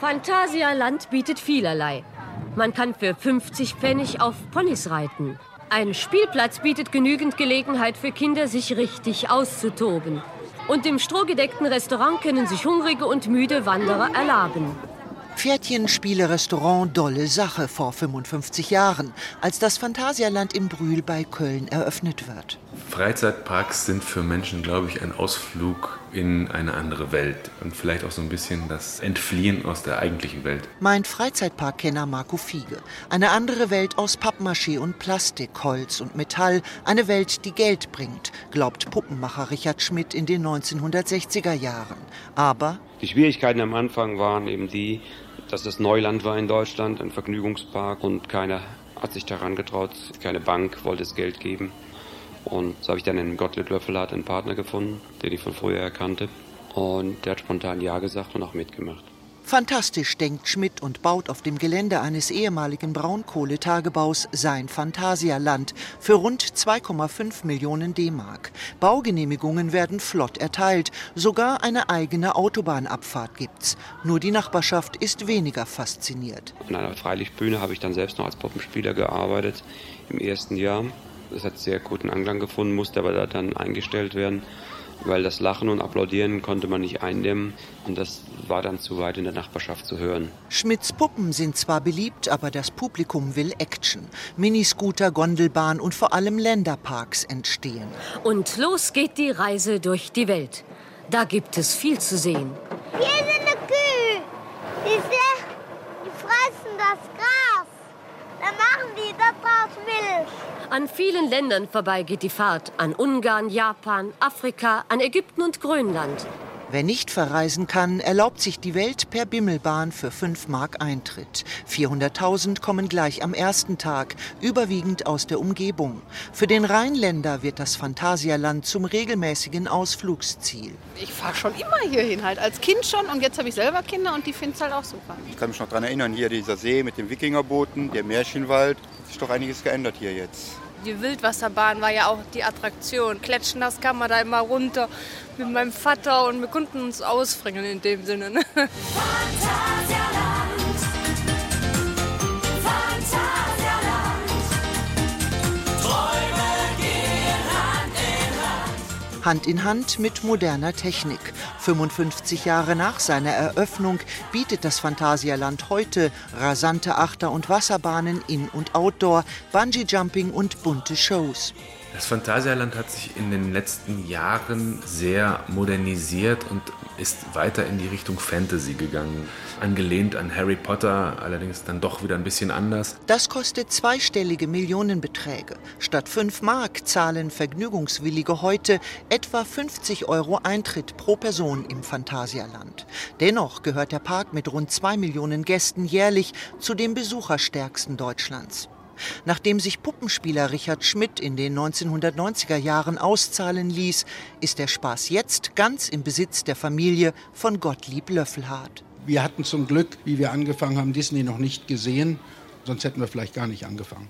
Phantasialand bietet vielerlei. Man kann für 50 Pfennig auf Ponys reiten. Ein Spielplatz bietet genügend Gelegenheit für Kinder, sich richtig auszutoben. Und im strohgedeckten Restaurant können sich hungrige und müde Wanderer erlaben. Pferdchenspiele-Restaurant Dolle Sache vor 55 Jahren, als das Phantasialand in Brühl bei Köln eröffnet wird. Freizeitparks sind für Menschen, glaube ich, ein Ausflug in eine andere Welt und vielleicht auch so ein bisschen das Entfliehen aus der eigentlichen Welt. Meint Freizeitparkkenner Marco Fiege. Eine andere Welt aus Pappmaché und Plastik, Holz und Metall, eine Welt, die Geld bringt, glaubt Puppenmacher Richard Schmidt in den 1960er Jahren. Aber die Schwierigkeiten am Anfang waren eben die, dass das Neuland war in Deutschland, ein Vergnügungspark und keiner hat sich daran getraut, keine Bank wollte das Geld geben. Und so habe ich dann in Gottlieb Löffelhardt einen Partner gefunden, den ich von früher erkannte. Und der hat spontan Ja gesagt und auch mitgemacht. Fantastisch denkt Schmidt und baut auf dem Gelände eines ehemaligen Braunkohletagebaus sein Phantasialand für rund 2,5 Millionen D-Mark. Baugenehmigungen werden flott erteilt, sogar eine eigene Autobahnabfahrt gibt's. Nur die Nachbarschaft ist weniger fasziniert. An einer Freilichtbühne habe ich dann selbst noch als Puppenspieler gearbeitet im ersten Jahr. Das hat sehr guten Anklang gefunden, musste aber dann eingestellt werden weil das Lachen und Applaudieren konnte man nicht eindämmen und das war dann zu weit in der Nachbarschaft zu hören. Schmidts Puppen sind zwar beliebt, aber das Publikum will Action. Miniscooter, Gondelbahn und vor allem Länderparks entstehen. Und los geht die Reise durch die Welt. Da gibt es viel zu sehen. Hier ist eine Kühe. Die, die fressen das Gras. Die daraus Milch. An vielen Ländern vorbei geht die Fahrt. An Ungarn, Japan, Afrika, an Ägypten und Grönland. Wer nicht verreisen kann, erlaubt sich die Welt per Bimmelbahn für 5 Mark Eintritt. 400.000 kommen gleich am ersten Tag, überwiegend aus der Umgebung. Für den Rheinländer wird das Phantasialand zum regelmäßigen Ausflugsziel. Ich fahre schon immer hierhin, halt als Kind schon und jetzt habe ich selber Kinder und die finden es halt auch super. Ich kann mich noch daran erinnern, hier dieser See mit dem Wikingerbooten, der Märchenwald, hat sich doch einiges geändert hier jetzt. Die Wildwasserbahn war ja auch die Attraktion. Kletschen, das kann man da immer runter mit meinem Vater und wir konnten uns ausfringen in dem Sinne. Hand in Hand mit moderner Technik. 55 Jahre nach seiner Eröffnung bietet das Phantasialand heute rasante Achter- und Wasserbahnen in- und outdoor, Bungee-Jumping und bunte Shows. Das Phantasialand hat sich in den letzten Jahren sehr modernisiert und ist weiter in die Richtung Fantasy gegangen. Angelehnt an Harry Potter, allerdings dann doch wieder ein bisschen anders. Das kostet zweistellige Millionenbeträge. Statt 5 Mark zahlen Vergnügungswillige heute etwa 50 Euro Eintritt pro Person im Phantasialand. Dennoch gehört der Park mit rund 2 Millionen Gästen jährlich zu den besucherstärksten Deutschlands. Nachdem sich Puppenspieler Richard Schmidt in den 1990er Jahren auszahlen ließ, ist der Spaß jetzt ganz im Besitz der Familie von Gottlieb Löffelhardt. Wir hatten zum Glück, wie wir angefangen haben, Disney noch nicht gesehen, sonst hätten wir vielleicht gar nicht angefangen.